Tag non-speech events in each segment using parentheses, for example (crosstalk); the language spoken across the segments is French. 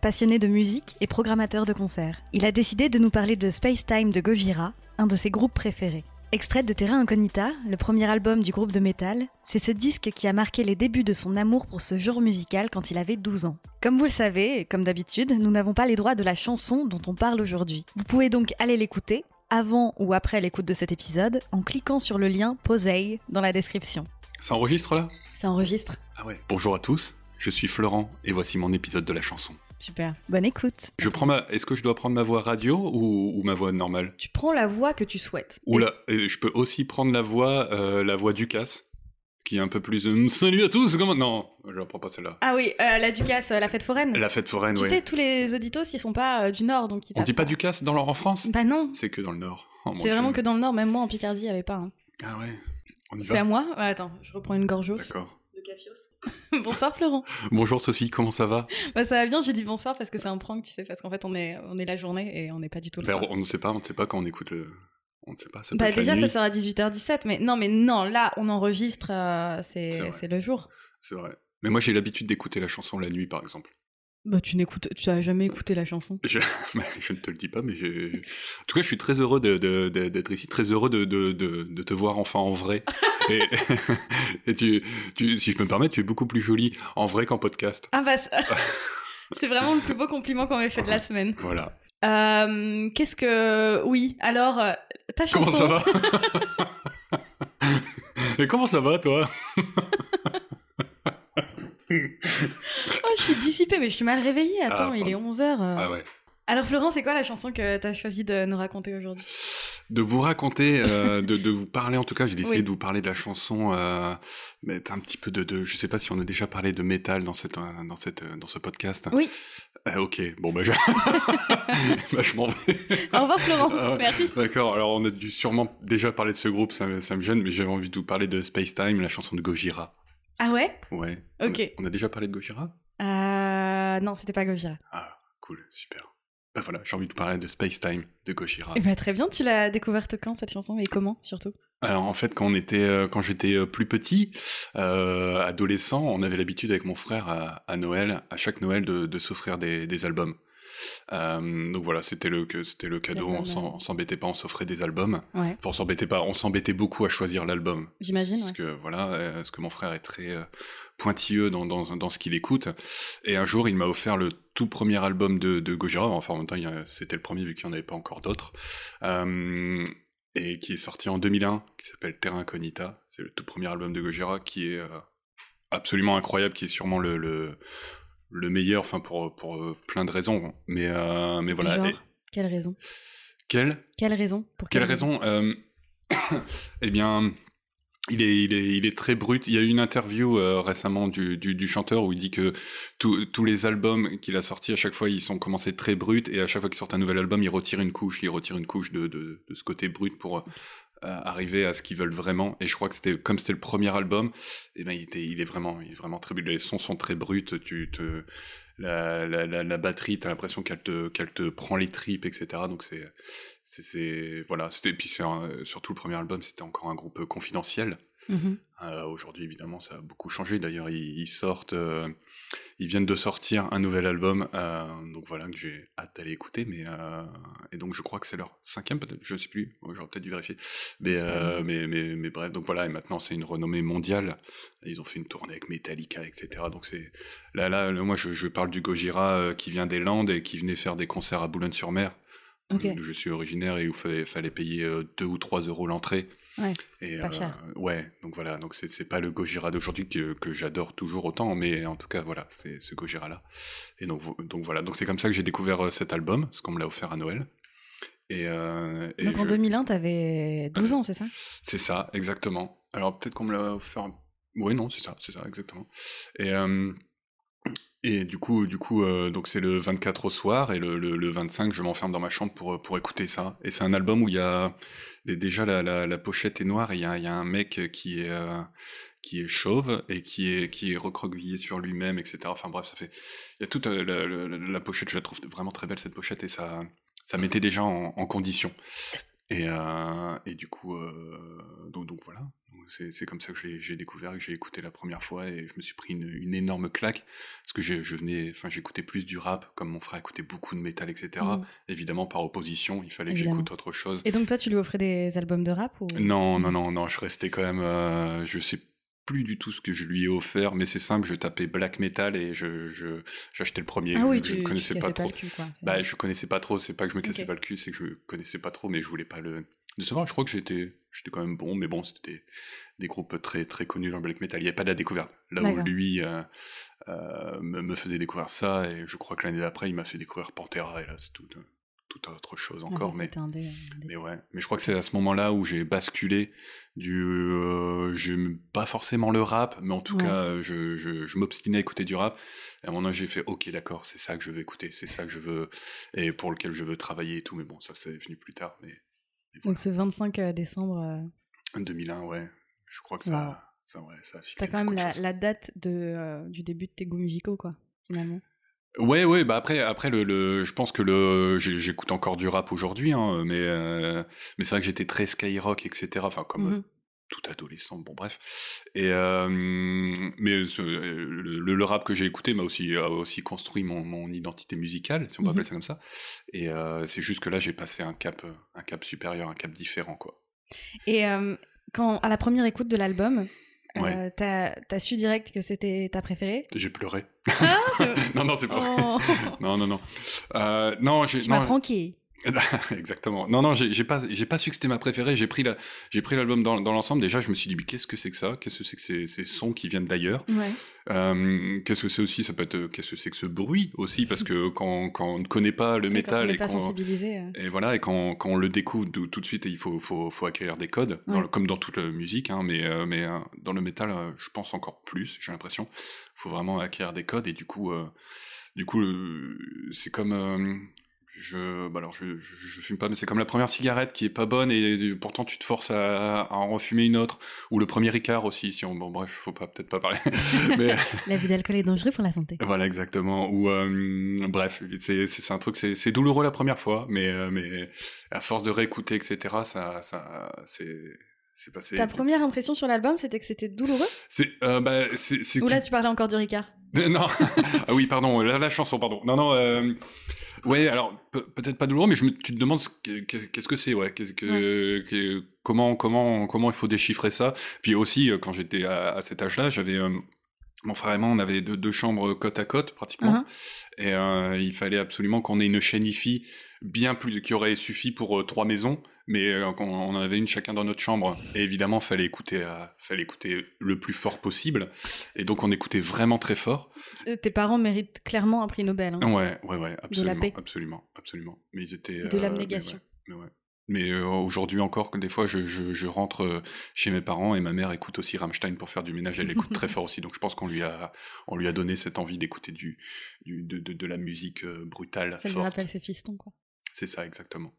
passionné de musique et programmateur de concerts. Il a décidé de nous parler de Space Time de Gojira, un de ses groupes préférés. Extrait de Terra Incognita, le premier album du groupe de métal, c'est ce disque qui a marqué les débuts de son amour pour ce genre musical quand il avait 12 ans. Comme vous le savez, et comme d'habitude, nous n'avons pas les droits de la chanson dont on parle aujourd'hui. Vous pouvez donc aller l'écouter, avant ou après l'écoute de cet épisode, en cliquant sur le lien Posey dans la description. Ça enregistre là? Ça enregistre. Ah ouais. Bonjour à tous, je suis Florent et voici mon épisode de la chanson. Super. Bonne écoute. Je prends ma. Est-ce que je dois prendre ma voix radio ou, ou ma voix normale? Tu prends la voix que tu souhaites. Ou la- je peux aussi prendre la voix, euh, la voix Ducasse, qui est un peu plus. euh, Salut à tous. Comment? Non, je la prends pas celle-là. Ah oui, euh, la Ducasse, euh, la fête foraine. La fête foraine, tu ouais. sais, tous les auditos, ils sont pas du Nord, donc ils On dit pas Ducasse dans leur en France? Bah non. C'est que dans le Nord. Oh, C'est vraiment que dans le Nord, même moi en Picardie, il n'y avait pas. hein. Ah ouais. Y C'est à moi? Ouais, Attends, je reprends une gorgeos D'accord. de cafios. (laughs) bonsoir Florent. Bonjour Sophie, comment ça va? Bah ça va bien, j'ai dit bonsoir parce que c'est un prank, tu sais, parce qu'en fait on est, on est la journée et on n'est pas du tout le Ben, soir. On ne sait pas, on ne sait pas quand on écoute le. On ne sait pas. Ça peut Bah être la déjà nuit. ça sera à 18h17, mais non, mais non, là on enregistre, euh, c'est le jour. C'est vrai. Mais moi j'ai l'habitude d'écouter la chanson la nuit par exemple. Bah tu n'écoutes, tu as jamais écouté la chanson. Je, (laughs) bah, je ne te le dis pas, mais en tout cas, je suis très heureux de- de- de- d'être ici, très heureux de, de- de- de te voir enfin en vrai. (laughs) Et, (laughs) et tu, tu- si je peux me permettre, tu es beaucoup plus jolie en vrai qu'en podcast. Ah bah c'est- c'est vraiment le plus beau compliment qu'on m'ait fait de la semaine. Voilà. Euh, Qu'est-ce que... Oui, alors, euh, ta chanson... Comment ça va? Et comment ça va, toi? (laughs) Oh, je suis dissipée, mais je suis mal réveillée. Attends, Ah, il est pardon. 11h. Ah ouais. Alors, Florent, c'est quoi la chanson que t'as choisi de nous raconter aujourd'hui? De vous raconter, euh, de, de vous parler, en tout cas, j'ai décidé Oui. de vous parler de la chanson, euh, mettre un petit peu de, de, je sais pas si on a déjà parlé de métal dans cette, euh, dans cette, euh, dans ce podcast. Oui. Euh, ok, bon bah je, (laughs) bah, je m'en vais. Au revoir, Florent. Ah. Merci. D'accord, alors on a dû sûrement déjà parler de ce groupe, ça, ça me gêne, mais j'avais envie de vous parler de Space Time, la chanson de Gojira. Ah ouais Ouais. Ok. On a, on a déjà parlé de Gojira? Euh... Non, c'était pas Gojira. Ah, cool, super. Bah voilà, j'ai envie de parler de Space Time de Gojira. Eh ben, très bien, tu l'as découverte quand, cette chanson? Et comment, surtout? Alors en fait, quand on était, euh, quand j'étais euh, plus petit, euh, adolescent, on avait l'habitude avec mon frère à, à Noël, à chaque Noël, de, de s'offrir des, des albums. Euh, donc voilà, c'était le, c'était le cadeau. L'album, On s'embêtait pas, on s'offrait des albums. Ouais, Enfin, on s'embêtait pas, on s'embêtait beaucoup à choisir l'album. j'imagine, Parce ouais. que voilà, euh, parce que mon frère est très euh, pointilleux dans, dans, dans ce qu'il écoute. Et un jour, il m'a offert le tout premier album de, de Gojira. Enfin, en même temps, c'était le premier vu qu'il n'y en avait pas encore d'autres. Euh, et qui est sorti en 2001, qui s'appelle Terra Incognita. C'est le tout premier album de Gojira qui est euh, absolument incroyable, qui est sûrement le, le, le meilleur, enfin pour, pour euh, plein de raisons. Mais, euh, mais voilà. Genre, Et- quelle raison? Quelle? Quelle raison? Pour quelle raison? Eh bien, il est, il, est, il est très brut. Il y a eu une interview euh, récemment du, du, du chanteur où il dit que tous tous les albums qu'il a sortis, à chaque fois, ils sont commencés très bruts et à chaque fois qu'il sort un nouvel album, il retire une couche, il retire une couche de, de, de ce côté brut pour arriver à ce qu'ils veulent vraiment. Et je crois que c'était comme c'était le premier album, eh ben, il, était, est vraiment, il est vraiment très. Les sons sont très bruts. Tu te, la, la, la, batterie, t'as l'impression qu'elle te, qu'elle te prend les tripes, etc. Donc c'est c'est- voilà c'était puis surtout le premier album c'était encore un groupe confidentiel Mhm. Euh, Aujourd'hui, évidemment, ça a beaucoup changé. D'ailleurs, ils, ils sortent, euh, ils viennent de sortir un nouvel album, euh, donc voilà que j'ai hâte d'aller écouter. Mais et donc, je crois que c'est leur cinquième, peut-être, je sais plus. J'aurais peut-être dû vérifier. Mais, mais, mais, mais bref, donc voilà. Et maintenant, c'est une renommée mondiale. Ils ont fait une tournée avec Metallica, etc. Donc c'est là, là, moi, je, je parle du Gojira qui vient des Landes et qui venait faire des concerts à Boulogne-sur-Mer. Ok. d'où Je suis originaire et où fallait, fallait payer 2 ou 3 euros l'entrée. Ouais, Et, pas cher. Ouais, donc voilà, donc c'est pas le Gojira d'aujourd'hui que, que j'adore toujours autant, mais en tout cas voilà, c'est ce Gojira là. Et donc donc voilà, donc c'est comme ça que j'ai découvert euh, cet album, parce qu'on me l'a offert à Noël. Et, euh, et Donc en je- 2001, t'avais 12 ans, c'est ça? C'est ça, exactement. Alors peut-être qu'on me l'a offert. Ouais, non, c'est ça, c'est ça, exactement. Et euh, et du coup, du coup, euh, donc c'est le 24 au soir et le, le, le 25, je m'enferme dans ma chambre pour pour écouter ça. Et c'est un album où il y a dé- déjà la, pochette est noire et il y a, un mec qui est euh, qui est chauve et qui est qui est recroquevillé sur lui-même, etc. Enfin bref, ça fait il y a toute euh, la, pochette, je la trouve vraiment très belle cette pochette et ça ça mettait déjà en, en condition. Et, euh, et du coup, euh, donc, donc voilà, c'est comme ça que j'ai découvert, que j'ai écouté la première fois et je me suis pris une, une énorme claque parce que je venais, enfin j'écoutais plus du rap, comme mon frère écoutait beaucoup de métal, etc. Mhm. Évidemment, par opposition, il fallait que j'écoute autre chose. Et donc toi, tu lui offrais des albums de rap ou... Non, non, non, non, je restais quand même, euh, je sais plus du tout ce que je lui ai offert, mais c'est simple, je tapais black metal et je j'achetais le premier. Ah oui, je ne connaissais pas trop. le cul, Bah, je connaissais pas trop, c'est pas que je me cassais pas le cul, c'est que je connaissais pas trop, mais je voulais pas le décevoir. Je crois que j'étais, j'étais quand même bon, mais bon, c'était des, des groupes très, très connus dans le black metal. Il n'y avait pas de la découverte. Là où lui euh, euh, me, me faisait découvrir ça, et je crois que l'année d'après, il m'a fait découvrir Pantera, et là, c'est tout, euh, toute autre chose Ah, encore. ça, mais, un un mais ouais, mais je crois que c'est à ce moment-là où j'ai basculé du, euh, j'aime pas forcément le rap, mais en tout Ouais. cas, je, je, je m'obstinais à écouter du rap. Et à un moment, j'ai fait, ok, d'accord, c'est ça que je veux écouter, c'est ça que je veux, et pour lequel je veux travailler et tout. Mais bon, ça, c'est venu plus tard. Mais Donc ce 25 décembre, euh, 2001, ouais, je crois que Wow. ça, ça, ouais, ça a fixé t'as quand même la, date de, euh, du début de tes goûts musicaux, quoi, finalement. Ouais, ouais, bah après, après le, le, je pense que le, j'écoute encore du rap aujourd'hui, hein, mais, euh, mais c'est vrai que j'étais très skyrock, etc. Enfin, comme euh, Mhm. Tout adolescent, bon bref. Et euh, mais ce- le, rap que j'ai écouté m'a aussi a aussi construit mon, mon identité musicale, si on peut Mhm. appeler ça comme ça. Et euh, c'est juste que là, j'ai passé un cap, un cap supérieur, un cap différent, quoi. Et euh, quand, à la première écoute de l'album, Ouais. t'as as su direct que c'était ta préférée? J'ai pleuré. Ah, (laughs) non, non, c'est pas vrai. Oh, (laughs) Non, non, non. Non, j'ai tu m'as pranké. (laughs) Exactement. Non, non, j'ai pas, j'ai pas su que c'était ma préférée. J'ai pris la, j'ai pris l'album dans, dans l'ensemble. Déjà, je me suis dit, mais qu'est-ce que c'est que ça? Qu'est-ce que c'est que ces, ces sons qui viennent d'ailleurs? Ouais. Euh, Qu'est-ce que c'est aussi? Ça peut être, euh, qu'est-ce que c'est que ce bruit aussi? Parce que (laughs) quand, quand on ne connaît pas le on métal et pas qu'on euh, et voilà, et quand, quand on le découvre tout, de suite, il faut, faut, faut acquérir des codes, dans Ouais. le- comme dans toute la musique, hein, mais, euh, mais euh, dans le métal, je pense encore plus, j'ai l'impression. Il faut vraiment acquérir des codes, et du coup, du coup c'est comme... je, bah alors je, je, je fume pas, mais c'est comme la première cigarette qui est pas bonne et, pourtant tu te forces à, à en refumer une autre, ou le premier Ricard aussi. Si on, bon bref, faut pas peut-être pas parler. (laughs) (laughs) mais, L'abus d'alcool est dangereux pour la santé. voilà, exactement. Ou euh, bref, c'est un truc, c'est douloureux la première fois, mais euh, mais à force de réécouter, etc., ça ça c'est c'est passé. Ta première impression sur l'album, c'était que c'était douloureux? C'est euh, bah Ou là, tu parlais encore du Ricard? (laughs) Non ah oui pardon la, la chanson pardon non non euh, ouais alors pe- peut-être pas douloureux mais je me, tu te demandes ce que- que- qu'est-ce que c'est ouais qu'est-ce que, que- comment comment comment il faut déchiffrer ça. Puis aussi euh, quand j'étais à, à cet âge-là j'avais euh, mon frère et moi, on avait deux, deux chambres côte à côte pratiquement, Uh-huh. et euh, il fallait absolument qu'on ait une chaîne IFI bien plus qui aurait suffi pour euh, trois maisons, mais euh, qu'on on en avait une chacun dans notre chambre. Et évidemment, fallait écouter, euh, fallait écouter le plus fort possible, et donc on écoutait vraiment très fort. Tes parents méritent clairement un prix Nobel. hein. Ouais, ouais, ouais, absolument, paix. absolument, absolument. Mais ils étaient De euh, l'abnégation. Mais ouais, mais ouais. Mais, euh, aujourd'hui encore, des fois, je, je, je rentre euh, chez mes parents et ma mère écoute aussi Rammstein pour faire du ménage. Elle écoute très (laughs) fort aussi, donc je pense qu'on lui a, on lui a donné cette envie d'écouter du, du de, de, de la musique euh, brutale, Ça lui rappelle ses fistons, quoi. C'est ça, exactement.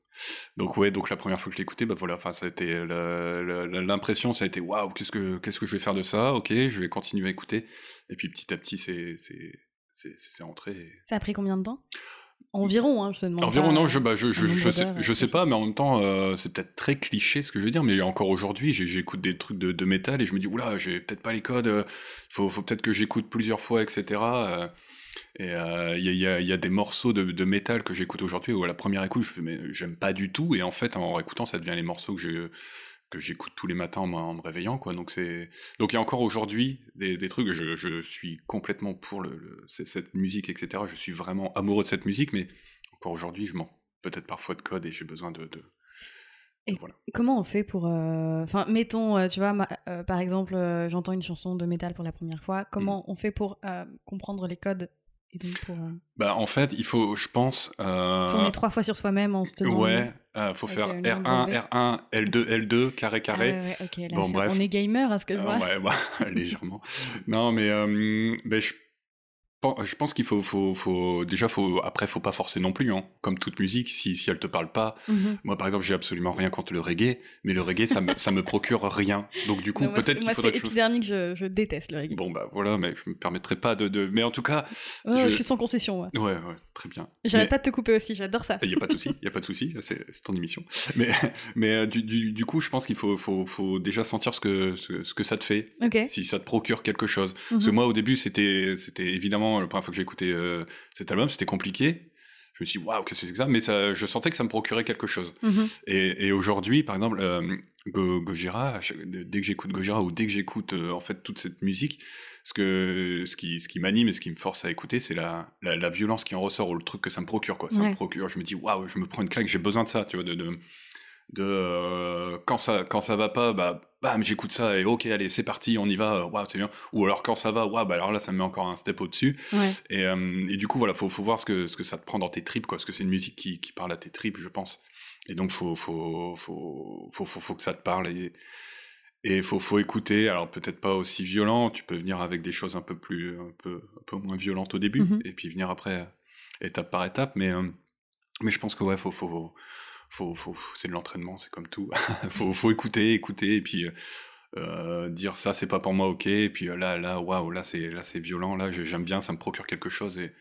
Donc ouais, donc la première fois que je l'ai écouté, bah voilà, enfin ça a été l'impression, ça a été waouh, qu'est-ce que qu'est-ce que je vais faire de ça? Ok, je vais continuer à écouter. Et puis petit à petit, c'est c'est c'est c'est c'est entré. et- Ça a pris combien de temps? Environ, hein, je te demande. Environ, non, je, bah, je, je, je sais, je pas, mais en même temps, euh, c'est peut-être très cliché ce que je veux dire, mais encore aujourd'hui, j'écoute des trucs de, de métal et je me dis, oula, j'ai peut-être pas les codes, euh, faut, faut peut-être que j'écoute plusieurs fois, etc. euh, et euh, il y, a, il y a- il y a des morceaux de, de métal que j'écoute aujourd'hui où à la première écoute, je fais, mais j'aime pas du tout, et en fait, en réécoutant, ça devient les morceaux que j'ai que j'écoute tous les matins en, me- en me réveillant quoi donc c'est donc il y a encore aujourd'hui des, des trucs je, je suis complètement pour le, le- cette musique etc je suis vraiment amoureux de cette musique mais encore aujourd'hui je manque peut-être parfois de code et j'ai besoin de, de- Et voilà. comment on fait pour. euh, Enfin, mettons, euh, tu vois, ma- euh, par exemple, j'entends une chanson de métal pour la première fois. Comment Mm. on fait pour comprendre les codes et donc pour euh, bah en fait il faut je pense euh, tourner trois fois sur soi-même en se tenant. ouais euh, faut avec, faire euh, une R1 langue levée. R1 L2 L2 carré Ah carré ouais, ouais, ok, là, Bon, bref. on est gamer, à ce que je Euh, vois. ouais, (laughs) bah, légèrement. Non, mais, euh, mais je, je pense qu'il faut, faut, faut, déjà, faut, après, faut pas forcer non plus, hein. Comme toute musique, si, si elle te parle pas. Mhm. Moi, par exemple, j'ai absolument rien contre le reggae, mais le reggae, ça me, ça me procure rien. Donc, du coup, moi, peut-être c'est- qu'il moi, faudrait c'est que je. épidermique, je, je déteste le reggae. Bon, bah, voilà, mais je me permettrai pas de, de... mais en tout cas, Oh, je- je... suis sans concession, ouais. ouais, ouais, très bien. J'arrête Mais- pas de te couper aussi, j'adore ça. Il y a pas de souci, il y a pas de souci, c'est c'est ton émission. Mais, mais euh, du, du, du coup, je pense qu'il faut, faut, faut déjà sentir ce que, ce, ce que ça te fait, si ça te procure quelque chose. Parce que Mhm. moi, au début, c'était, c'était évidemment, la première fois que j'ai écouté euh, cet album, c'était compliqué. Je me suis dit, waouh, qu'est-ce que c'est que ça? Mais ça, je sentais que ça me procurait quelque chose. Mhm. Et, et aujourd'hui, par exemple, euh, Go- Gojira, dès que j'écoute Gojira ou dès que j'écoute euh, en fait toute cette musique, ce, que, ce qui, ce qui m'anime et ce qui me force à écouter, c'est la, la, la violence qui en ressort ou le truc que ça me procure. Quoi. Ça Ouais. me procure, je me dis, waouh, je me prends une claque, j'ai besoin de ça, tu vois, de. de de euh, quand ça quand ça va pas bah bam j'écoute ça et ok allez c'est parti on y va euh, waouh c'est bien ou alors quand ça va waouh bah alors là ça me met encore un step au dessus Ouais. et, euh, et du coup, voilà, faut, faut voir ce que, ce que ça te prend dans tes tripes, quoi. Parce que c'est une musique qui, qui parle à tes tripes, je pense. Et donc, faut, faut, faut, faut, faut, faut que ça te parle et, et faut, faut écouter. Alors, peut-être pas aussi violent. Tu peux venir avec des choses un peu plus, un peu, un peu moins violentes au début Mhm. et puis venir après, étape par étape. Mais, euh, mais je pense que, ouais, faut, faut, faut, faut, c'est de l'entraînement, c'est comme tout. (laughs) faut, faut écouter, écouter et puis, euh, euh, dire ça c'est pas pour moi ok. Et puis euh, là là waouh là c'est là c'est violent là j'ai- j'aime bien ça me procure quelque chose et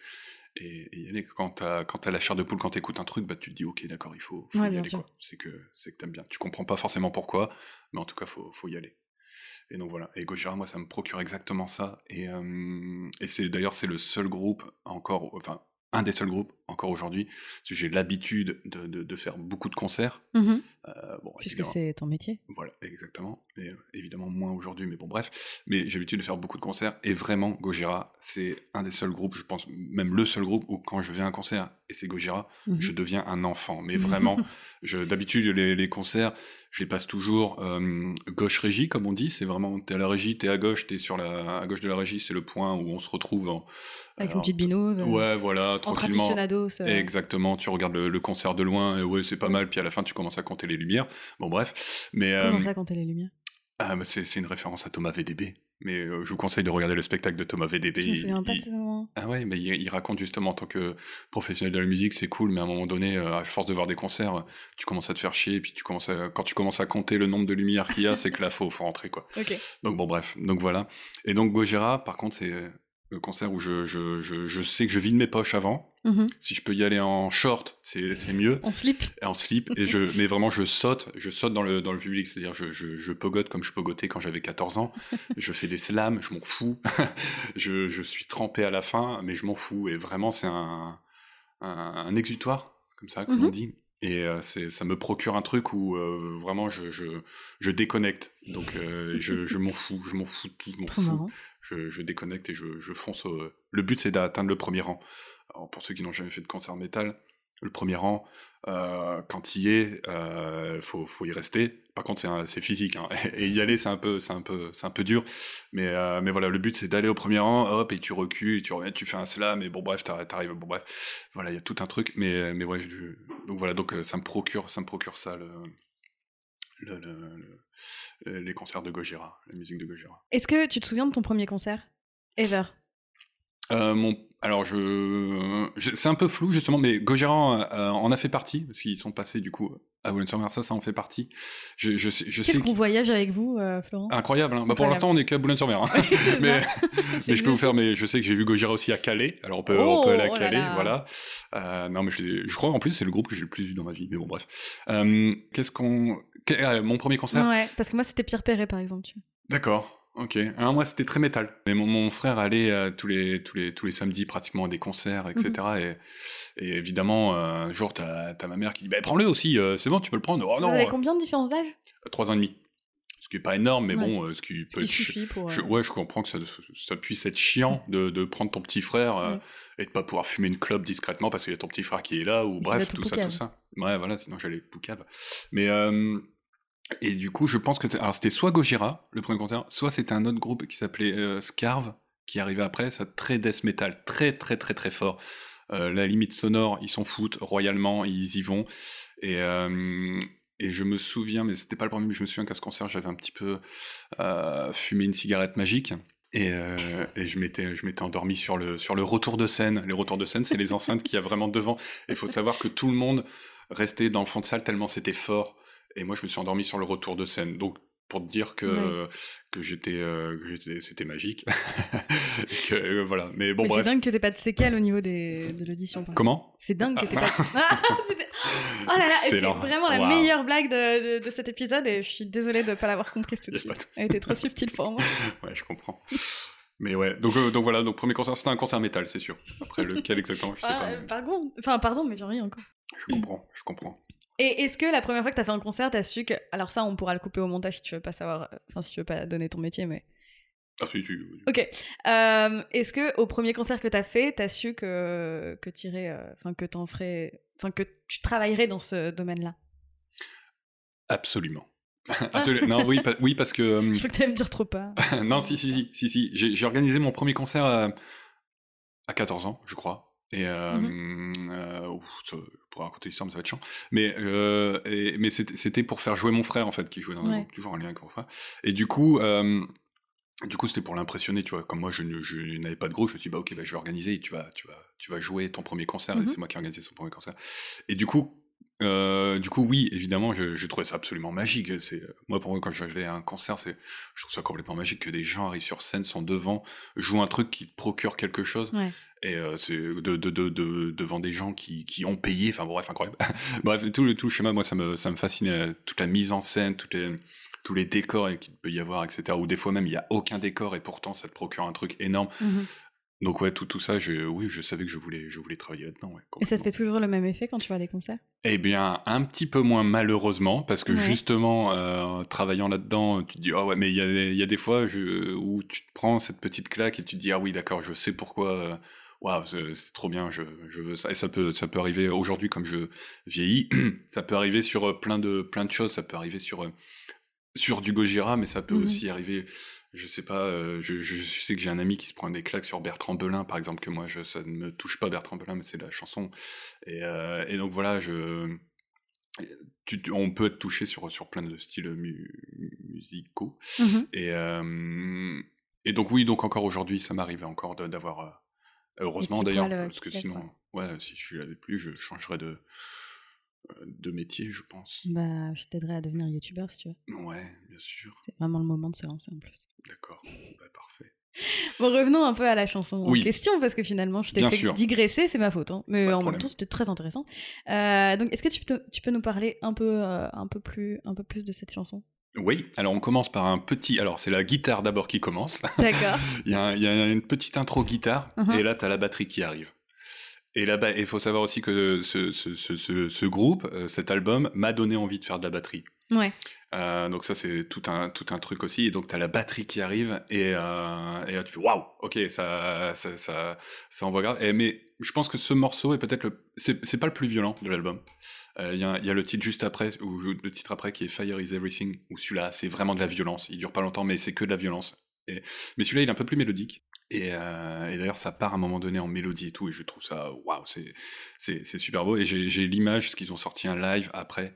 et, et y aller quand t'as quand t'as la chair de poule quand t'écoutes un truc bah tu te dis ok d'accord il faut, faut Ouais, y aller c'est que c'est que t'aimes bien. Tu comprends pas forcément pourquoi mais en tout cas faut faut y aller. Et donc voilà. Et Gojira moi ça me procure exactement ça. Et euh, et c'est d'ailleurs c'est le seul groupe encore enfin un des seuls groupes encore aujourd'hui parce que j'ai l'habitude de, de, de faire beaucoup de concerts Mhm. euh, bon, Puisque c'est ton métier. voilà, exactement. Et, euh, évidemment moins aujourd'hui, mais bon, bref. Mais j'ai l'habitude de faire beaucoup de concerts. Et vraiment, Gojira, c'est un des seuls groupes, je pense, même le seul groupe où quand je viens à un concert et c'est Gojira, Mhm. je deviens un enfant. Mais (laughs) vraiment, d'habitude, les, les concerts, je les passe toujours euh, gauche régie, comme on dit. C'est vraiment, t'es à la régie, t'es à gauche, t'es sur la, à gauche de la régie, c'est le point où on se retrouve en, Avec une petite binose. Ouais, voilà, en tranquillement. traditionados. Euh, Exactement, tu regardes le, le concert de loin, et ouais, c'est pas mal, puis à la fin, tu commences à compter les lumières. Bon, bref. Mais, euh, Comment ça, compter les lumières? Ah, bah, c'est une référence à Thomas VDB. Mais euh, je vous conseille de regarder le spectacle de Thomas VDB. Je Il- pas il-. Ah ouais, mais il, il raconte justement en tant que professionnel de la musique, c'est cool, mais à un moment donné, à force de voir des concerts, tu commences à te faire chier, et puis tu commences à- quand tu commences à compter le nombre de lumières qu'il y a, c'est que là, faut, faut rentrer, quoi. Donc bon, bref, donc voilà. Et donc Gojira, par contre, c'est le concert où je, je, je, je sais que je vide mes poches avant. Mhm. Si je peux y aller en short, c'est mieux. En slip. en slip. Et je (laughs) mais vraiment je saute je saute dans le dans le public. C'est-à-dire je, je, je pogote comme je pogotais quand j'avais 14 ans. (laughs) Je fais des slams je m'en fous. (laughs) Je, je suis trempé à la fin mais je m'en fous. Et vraiment c'est un, un un exutoire comme ça comme on Mhm. dit. Et euh, ça me procure un truc où euh, vraiment je, je je déconnecte. Donc euh, je, je m'en fous. Je m'en fous de tout. Je m'en fous. je, je déconnecte et je, je fonce au... Le but, c'est d'atteindre le premier rang. Pour ceux qui n'ont jamais fait de concert métal, le premier rang, euh, quand il y est, euh, faut, faut y rester. Par contre, c'est physique. hein. (laughs) Et y aller, c'est un peu, c'est un peu, c'est un peu dur. Mais, euh, mais voilà, le but, c'est d'aller au premier rang, hop, et tu recules, et tu reviens, tu fais un slam, et bon, bref, t'arri- t'arrives, bon, bref. Voilà, il y a tout un truc. Mais, mais ouais, donc voilà, donc euh, ça me procure, ça me procure ça, le- les concerts de Gojira, la musique de Gojira. Est-ce que tu te souviens de ton premier concert Ever? Euh, mon alors je, c'est un peu flou justement, mais Gojira euh, en a fait partie parce qu'ils sont passés du coup à Boulogne-sur-Mer. Ça, ça en fait partie. Je, je, je Qu'est-ce qu'on voyage avec vous, euh, Florent? Incroyable. Hein. Bah, pour l'instant, on est qu'à Boulogne-sur-Mer. Hein. (laughs) mais, (laughs) mais je peux vous faire. Mais je sais que j'ai vu Gojira aussi à Calais. Alors on peut, on peut aller à oh, Calais, voilà. Euh, non, mais je, je crois en plus c'est le groupe que j'ai le plus vu dans ma vie. Mais bon, bref. Euh, Qu'est-ce qu'on mon premier concert? Ouais, parce que moi c'était Pierre Perret par exemple. D'accord. Ok. Alors moi c'était très métal. Mais mon, mon frère allait euh, tous les tous les tous les samedis pratiquement à des concerts, etc. Mhm. et, et, évidemment un jour t'as as ma mère qui dit bah prends-le aussi, euh, c'est bon tu peux le prendre. Oh, non. Vous avez combien de différence d'âge? Trois ans et demi. Ce qui est pas énorme, mais bon, euh, ce qui peut. Ce qui pour, je, ouais, je comprends que ça, ça puisse être chiant (laughs) de, de prendre ton petit frère et de pas pouvoir fumer une clope discrètement parce qu'il y a ton petit frère qui est là ou bref tout ça tout ça. Ouais voilà, sinon j'allais poucave. Mais et du coup, je pense que alors c'était soit Gojira, le premier concert, soit c'était un autre groupe qui s'appelait euh, Scarve, qui arrivait après, ça très death metal, très très très très fort. Euh, la limite sonore, ils s'en foutent royalement, ils y vont. Et euh, et je me souviens, mais c'était pas le premier, mais je me souviens qu'à ce concert, j'avais un petit peu fumé une cigarette magique. Et, et, je m'étais je m'étais endormi sur le sur le retour de scène. Les retours de scène, c'est les enceintes qu'il y a vraiment devant. Il faut savoir que tout le monde restait dans le fond de salle tellement c'était fort. Et moi, je me suis endormi sur le retour de scène. Donc, pour te dire que que j'étais euh, c'était magique. (laughs) Que euh, voilà. Mais bon c'est dingue que t'aies pas de séquelles au niveau des, de l'audition comment c'est dingue que t'aies pas (laughs) ah, oh là là c'est vraiment la meilleure blague de, de, cet épisode et je suis désolée de pas l'avoir comprise tout de suite. elle était trop subtile pour moi. (laughs) Ouais je comprends. Mais ouais, donc, euh, donc voilà, donc premier concert, c'était un concert métal, c'est sûr. Après, lequel exactement, je sais ah, pas. Pardon, enfin, pardon, mais j'en rien encore. Je comprends, je comprends. Et est-ce que la première fois que tu as fait un concert, tu as su que. Alors, ça, on pourra le couper au montage si tu veux pas savoir. Enfin, si tu veux pas donner ton métier, mais. Ah, si, si. Ok. Euh, est-ce que au premier concert que tu as fait, tu as su que, que tu euh, Enfin, que t'en ferais. Enfin, que tu travaillerais dans ce domaine-là? Absolument. (laughs) non, oui, oui, parce que. Euh, je crois que tu me dire trop pas. (laughs) non, si, si, si, si, si. J'ai organisé mon premier concert à, à 14 ans, je crois. Et euh, mmh euh, pour raconter l'histoire, mais ça va être chiant. Mais euh, et, mais c'était pour faire jouer mon frère en fait, qui jouait dans ouais. toujours en lien avec mon frère. Et du coup, euh, du coup, c'était pour l'impressionner, tu vois. Comme moi, je, n'avais pas de gros, je me suis dit bah ok, bah, je vais organiser. Et tu vas, tu vas, tu vas jouer ton premier concert. Et mmh c'est moi qui ai organisé son premier concert. Et du coup, euh, du coup, oui, évidemment, je, je trouvais ça absolument magique. C'est moi pour moi quand je vais à un concert, c'est je trouve ça complètement magique que des gens arrivent sur scène, sont devant, jouent un truc qui te procure quelque chose. Ouais. Et euh, c'est de, de, de, de, devant des gens qui, qui ont payé. Enfin bref, incroyable. (laughs) bref, tout le tout le schéma, moi, ça me ça me fascine. Toute la mise en scène, toutes les tous les décors qu'il peut y avoir, etc. Ou des fois même il y a aucun décor et pourtant ça te procure un truc énorme. Mmh donc ouais, tout, tout ça, je, oui, je savais que je voulais, je voulais travailler là-dedans. Ouais, et ça te fait toujours le même effet quand tu vas à des concerts? Eh bien, un petit peu moins malheureusement, parce que justement, euh, travaillant là-dedans, tu te dis, ah ouais, mais il y a, y a des fois je, où tu te prends cette petite claque et tu te dis, ah oui, d'accord, je sais pourquoi... Euh, waouh, c'est trop bien, je, je, veux ça. Et ça peut, ça peut arriver aujourd'hui, comme je vieillis, (clears throat) ça peut arriver sur euh, plein de, plein de choses. Ça peut arriver sur, sur du Gojira, mais ça peut mmh aussi arriver je sais pas, euh, je, je, sais que j'ai un ami qui se prend des claques sur Bertrand Belin, par exemple, que moi, je, ça ne me touche pas Bertrand Belin, mais c'est la chanson. Et, euh, et, donc voilà, je, tu, on peut être touché sur, sur plein de styles musicaux. Et, euh, et donc oui, donc encore aujourd'hui, ça m'arrive encore d'avoir, heureusement d'ailleurs, parce que sinon, ouais, si je l'avais plus, je changerais de, de métier, je pense. Bah, je t'aiderais à devenir youtubeur si tu veux. Ouais, bien sûr. C'est vraiment le moment de se lancer en plus. D'accord, bah, parfait. Bon, revenons un peu à la chanson en question, parce que finalement, je t'ai fait digresser, c'est ma faute. Hein. Mais en même temps, c'était très intéressant. Euh, donc, est-ce que tu peux, tu peux nous parler un peu, euh, un, peu plus, un peu plus de cette chanson? Oui, alors on commence par un petit. Alors c'est la guitare d'abord qui commence. (laughs) D'accord. il, y a il, y a une petite intro guitare, uh-huh. et là tu as la batterie qui arrive. Et là-bas, il faut savoir aussi que ce, ce, ce, ce groupe, euh, cet album, m'a donné envie de faire de la batterie. Ouais. Euh, donc ça c'est tout un tout un truc aussi. Et donc tu as la batterie qui arrive et euh, et là tu fais waouh ok ça ça ça ça envoie grave. Mais je pense que ce morceau est peut-être le c'est pas le plus violent de l'album. Il euh, y, a, y a le titre juste après ou le titre après qui est Fire is Everything où celui-là c'est vraiment de la violence. Il dure pas longtemps mais c'est que de la violence et, mais celui-là il est un peu plus mélodique et, euh, et d'ailleurs, ça part à un moment donné en mélodie et tout, et je trouve ça, waouh, c'est, super beau. Et j'ai, l'image, parce qu'ils ont sorti un live après,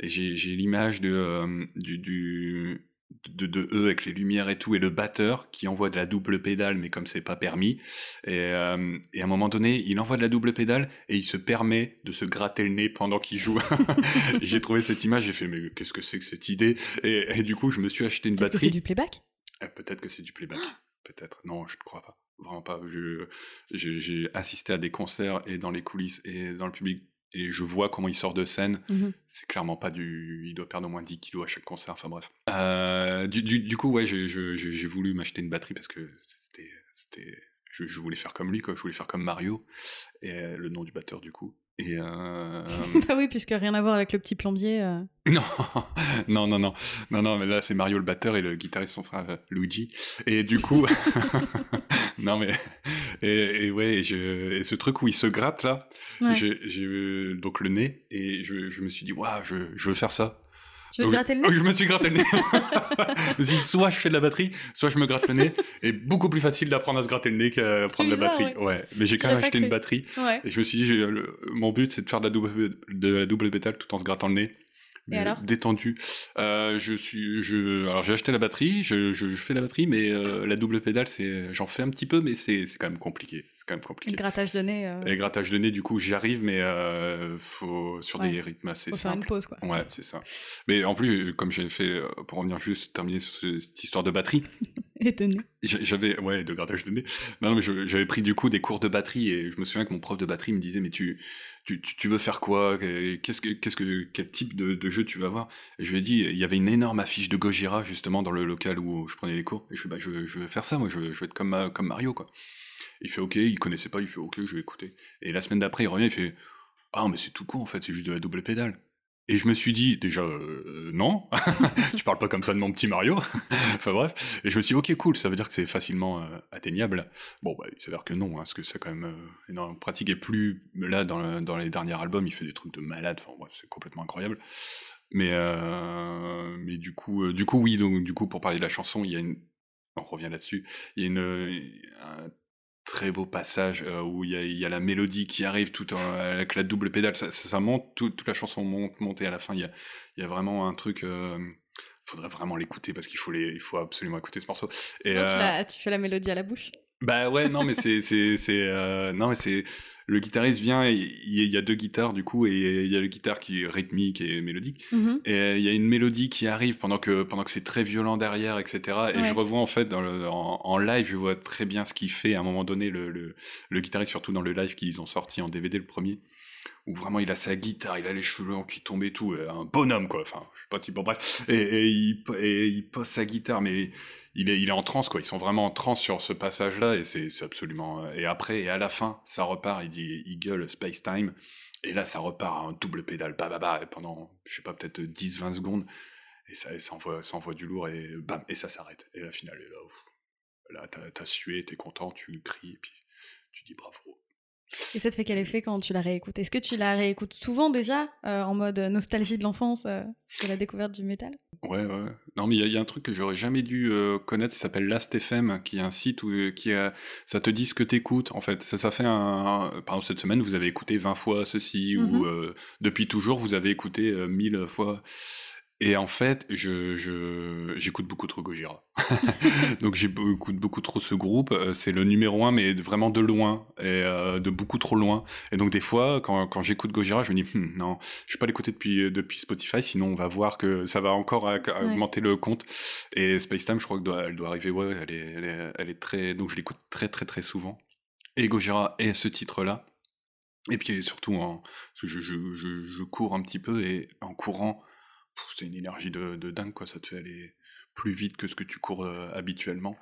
et j'ai, l'image de, euh, du, du, de, de E avec les lumières et tout, et le batteur qui envoie de la double pédale, mais comme c'est pas permis. Et, euh, et, à un moment donné, il envoie de la double pédale et il se permet de se gratter le nez pendant qu'il joue. (laughs) j'ai trouvé cette image, j'ai fait mais qu'est-ce que c'est que cette idée? Et, et, du coup, je me suis acheté une batterie. c'est du playback? Euh, Peut-être que c'est du playback. Peut-être. Non, je ne crois pas. Vraiment pas. J'ai assisté à des concerts et dans les coulisses et dans le public et je vois comment il sort de scène. Mmh c'est clairement pas du. Il doit perdre au moins 10 kilos à chaque concert, enfin bref. Euh, du, du, du, coup, ouais, j'ai voulu m'acheter une batterie parce que c'était. Je, je, voulais faire comme lui, quoi. Je voulais faire comme Mario. Et le nom du batteur, du coup. Et euh... (laughs) bah oui, puisque rien à voir avec le petit plombier. Euh... (laughs) Non, non, non, non, non, non, mais là c'est Mario le batteur et le guitariste son frère euh, Luigi. Et du coup, (laughs) non mais et, et ouais, et, je, et, ce truc où il se gratte là, ouais. j'ai donc le nez et je, je me suis dit waouh, je, je veux faire ça. Tu veux te gratter le nez Je me suis gratté le nez. je me suis dit, soit je fais de la batterie, soit je me gratte le nez. Et beaucoup plus facile d'apprendre à se gratter le nez qu'à prendre la batterie. Ouais. ouais. Mais j'ai quand même acheté une batterie. Ouais. Et je me suis dit, le, mon but, c'est de faire de la double, de la double pétale tout en se grattant le nez. Et alors détendu. Euh, je suis, je, alors j'ai acheté la batterie, je, je, je, fais la batterie, mais euh, la double pédale, c'est, j'en fais un petit peu, mais c'est, c'est quand même compliqué. C'est quand même compliqué. Le grattage de nez. Euh... Et grattage de nez, du coup, j'y arrive, mais euh, faut sur ouais. des rythmes assez faut simples. faire une pause, quoi. Ouais, c'est ça. Mais en plus, comme j'ai fait, euh, pour revenir juste terminer sur cette histoire de batterie. (laughs) et de nez. J'avais, ouais, de grattage de nez. Non, non mais j'avais pris du coup des cours de batterie et je me souviens que mon prof de batterie me disait, mais tu, tu, veux faire quoi? Qu'est-ce que, quel type de, jeu tu vas voir Et je lui ai dit, il y avait une énorme affiche de Gojira justement dans le local où je prenais les cours. Et je lui ai dit, bah, je, veux faire ça, moi, je je veux être comme, comme Mario, quoi. Il fait OK, il connaissait pas, il fait OK, je vais écouter. Et la semaine d'après, il revient, il fait, ah, mais c'est tout con en fait, c'est juste de la double pédale. Et je me suis dit, déjà, euh, non, (laughs) tu parles pas comme ça de mon petit Mario. (laughs) enfin bref. Et je me suis dit, ok, cool, ça veut dire que c'est facilement euh, atteignable. Bon, bah, il s'avère que non, hein, parce que c'est quand même euh, pratique. Et plus, là, dans, dans les derniers albums, il fait des trucs de malade. Enfin bref, c'est complètement incroyable. Mais, euh, mais du coup, du coup, oui, donc, du coup, pour parler de la chanson, il y a une, on revient là-dessus, il y a une, un très beau passage euh, où il y, a, il y, a, la mélodie qui arrive tout en, avec la double pédale, ça, ça, ça monte, tout, toute la chanson monte, monte et à la fin il y a, y a vraiment un truc. Euh, faudrait vraiment l'écouter parce qu'il faut les, il faut absolument écouter ce morceau. Et, non, tu, euh, tu, fais la mélodie à la bouche. Bah ouais, non mais c'est, c'est, c'est, non mais c'est le guitariste vient, il y a deux guitares du coup, et il y a le guitare qui est rythmique et mélodique. Mm -hmm. Et il y a une mélodie qui arrive pendant que pendant que c'est très violent derrière, etc. Et ouais. je revois en fait dans le, en, en, live, je vois très bien ce qu'il fait à un moment donné le, le, le guitariste, surtout dans le live qu'ils ont sorti en DVD le premier où vraiment il a sa guitare, il a les cheveux longs qui tombent et tout, un bonhomme quoi. Enfin, je sais pas si bon bref. Et, et, il, et il pose sa guitare, mais il est, il est en transe quoi. Ils sont vraiment en transe sur ce passage-là et c'est absolument. Et après et à la fin, ça repart. Il il gueule Space Time. Et là, ça repart en double pédale, bah bah bah, et pendant, je sais pas, peut-être 10-20 secondes. Et ça, ça envoie, ça envoie du lourd et bam, et ça s'arrête. Et la finale est là. Là, t'as sué, t'es content, tu cries, et puis tu dis bravo. Et ça te fait quel effet quand tu la réécoutes? Est-ce que tu la réécoutes souvent déjà, euh, en mode nostalgie de l'enfance, euh, de la découverte du métal? Ouais, ouais. Non, mais il y, y, a un truc que j'aurais jamais dû euh, connaître, ça s'appelle Last.fm, qui est un site où qui ça te dit ce que t'écoutes, en fait. Ça, ça fait un, un, Par exemple, cette semaine, vous avez écouté 20 fois ceci, Mhm. mm -hmm. ou depuis toujours, vous avez écouté 1000 fois. Et en fait, je, je, j'écoute beaucoup trop Gojira. (laughs) Donc j'écoute beaucoup trop ce groupe. C'est le numéro un, mais vraiment de loin, et euh, de beaucoup trop loin. Et donc des fois, quand, quand j'écoute Gojira, je me dis, hm, non, je vais pas l'écouter depuis, depuis Spotify, sinon on va voir que ça va encore à, à augmenter le compte. Et Space Time, je crois qu'elle doit, elle doit arriver, ouais, elle est, elle est, elle est très... Donc je l'écoute très très très souvent. Et Gojira est ce titre-là. Et puis surtout, en, je, je, je, je cours un petit peu, et en courant c'est une énergie de, de, dingue, quoi. Ça te fait aller plus vite que ce que tu cours euh, habituellement.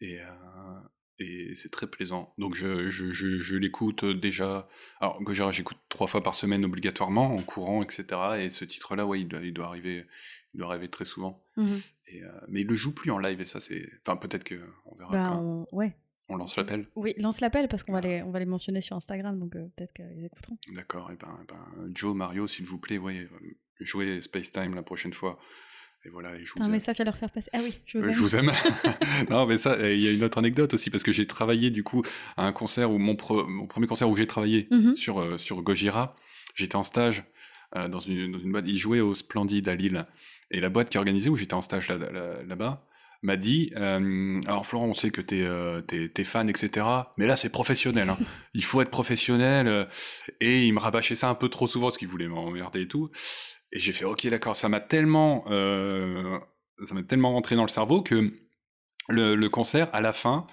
Et, euh, et c'est très plaisant. Donc je, je, je, je l'écoute déjà. Alors, Gojira, j'écoute trois fois par semaine obligatoirement, en courant, etc. Et ce titre-là, ouais, il doit, il doit, arriver. Il doit arriver très souvent. Mm -hmm. et, euh, mais il le joue plus en live, et ça, c'est. Enfin, peut-être qu'on verra. Bah, quand... on... Ouais. On lance l'appel Oui, lance l'appel parce qu'on va, les, on va les mentionner sur Instagram, donc euh, peut-être qu'ils écouteront. D'accord, et ben, ben, Joe, Mario, s'il vous plaît, ouais, jouez Space Time la prochaine fois. Et voilà, et je vous un aime. message à leur faire passer. Ah oui, je vous euh, aime. Je vous aime. (laughs) (laughs) non, mais ça, il y a une autre anecdote aussi, parce que j'ai travaillé du coup à un concert où mon, pre mon premier concert où j'ai travaillé mm -hmm. sur, euh, sur Gojira, j'étais en stage euh, dans, une, dans une boîte. Il jouait au Splendide à Lille. Et la boîte qui organisait, où j'étais en stage là- là- là-bas, m'a dit euh, Alors, Florent, on sait que t'es euh, fan, etc. Mais là, c'est professionnel. hein. (laughs) Il faut être professionnel. euh. Et il me rabâchait ça un peu trop souvent parce qu'il voulait m'emmerder et tout. Et j'ai fait Ok, d'accord. Ça m'a tellement. euh, ça m'a tellement rentré dans le cerveau que le, le concert, à la fin,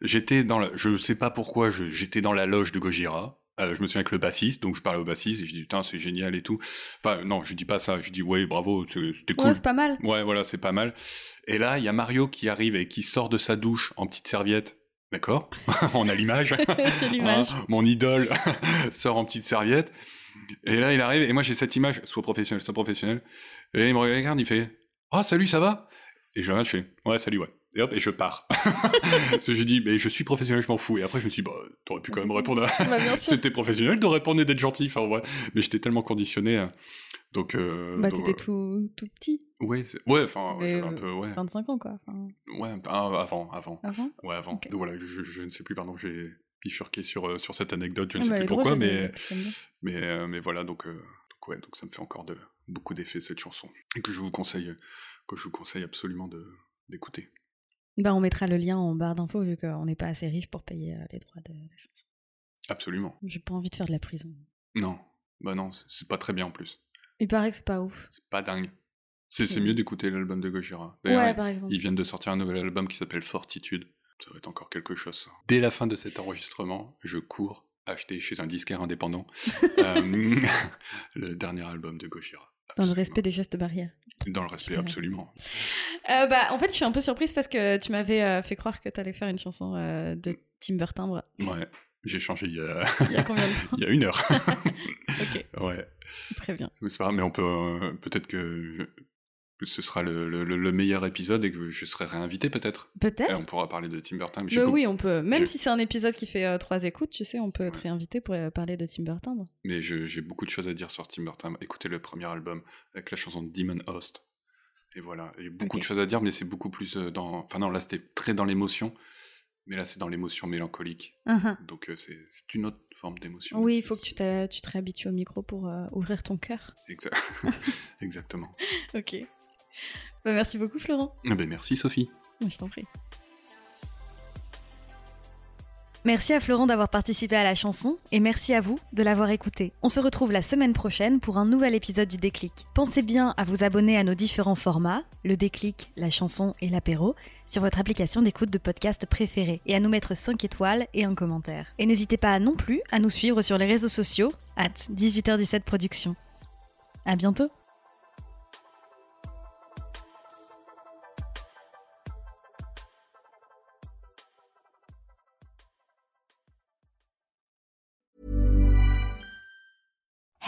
j'étais dans la, je sais pas pourquoi, j'étais dans la loge de Gojira. Euh, je me souviens avec le bassiste, donc je parlais au bassiste et je dis putain c'est génial et tout. Enfin non, je dis pas ça, je dis ouais bravo, c'était cool. Ouais, c'est pas mal. Ouais, voilà, c'est pas mal. Et là, il y a Mario qui arrive et qui sort de sa douche en petite serviette. D'accord? (laughs) On a l'image. (laughs) Hein, mon idole (laughs) sort en petite serviette. Et là, il arrive, et moi j'ai cette image, soit professionnel, soit professionnel. Et il me regarde, il fait Ah, salut, ça va? Et je regarde, je fais Ouais, salut, ouais. Et hop, et je pars. (laughs) Parce que je dis Mais je suis professionnel, je m'en fous. Et après, je me suis dit Bah, t'aurais pu quand même répondre à. Bah. (laughs) C'était professionnel de répondre et d'être gentil. Enfin, ouais. Mais j'étais tellement conditionné. hein. Donc. Euh, Bah, t'étais euh, tout, tout petit, Ouais, ouais, enfin, j'avais un peu. Ouais, 25 ans, quoi. Enfin, ouais ah, avant, avant. avant. Ouais, avant. Donc voilà, je, je- je ne sais plus, pardon, j'ai bifurqué sur, euh, sur cette anecdote, je Ah, ne sais bah, elle plus pourquoi, mais, mais, mais voilà, donc, donc ouais, donc ça me fait encore de, beaucoup d'effet cette chanson, et que je vous conseille, que je vous conseille absolument d'écouter. Bah, on mettra le lien en barre d'infos vu qu'on n'est pas assez riche pour payer euh, les droits de la chanson. Absolument. J'ai pas envie de faire de la prison. Non, bah non, c'est, pas très bien en plus. Il paraît que c'est pas ouf. C'est pas dingue. C'est, Mhm. mieux d'écouter l'album de Gojira. Ouais, par exemple. Ils viennent de sortir un nouvel album qui s'appelle Fortitude. Ça va être encore quelque chose. ça. Dès la fin de cet enregistrement, je cours acheter chez un disquaire indépendant (laughs) euh, (laughs) le dernier album de Gojira. Dans le respect des gestes barrières. Dans le respect, absolument. Euh, bah, en fait, je suis un peu surprise parce que tu m'avais euh, fait croire que t'allais faire une chanson euh, de Timber Timbre Ouais, j'ai changé il y a, il y a combien de (laughs) temps il y a une heure. (laughs) Ok, ouais, très bien. mais c'est pas grave, mais on peut peut-être que, je- que ce sera le, le- le meilleur épisode et que je serai réinvité peut-être. Peut-être on pourra parler de Tim Burton. Mais oui, on peut. Même si c'est un épisode qui fait euh, trois écoutes, tu sais, on peut te réinviter pour euh, parler de Timber Timbre. Mais j'ai beaucoup de choses à dire sur Tim Burton. Écoutez le premier album avec la chanson Demon Host. Et voilà, et beaucoup de choses à dire, mais c'est beaucoup plus euh, dans. Enfin non, là c'était très dans l'émotion, mais là c'est dans l'émotion mélancolique. Donc euh, c'est une autre forme d'émotion. Oui, il faut que tu, te réhabitues au micro pour euh, ouvrir ton cœur. Exa- (laughs) Exactement. (laughs) Ok. Bah, merci beaucoup, Florent. Eh ben, merci Sophie. Je t'en prie. Merci à Florent d'avoir participé à la chanson et merci à vous de l'avoir écouté. On se retrouve la semaine prochaine pour un nouvel épisode du Déclic. Pensez bien à vous abonner à nos différents formats, le Déclic, la chanson et l'apéro, sur votre application d'écoute de podcast préférée et à nous mettre 5 étoiles et un commentaire. Et n'hésitez pas non plus à nous suivre sur les réseaux sociaux, at 18h17 Productions. À bientôt!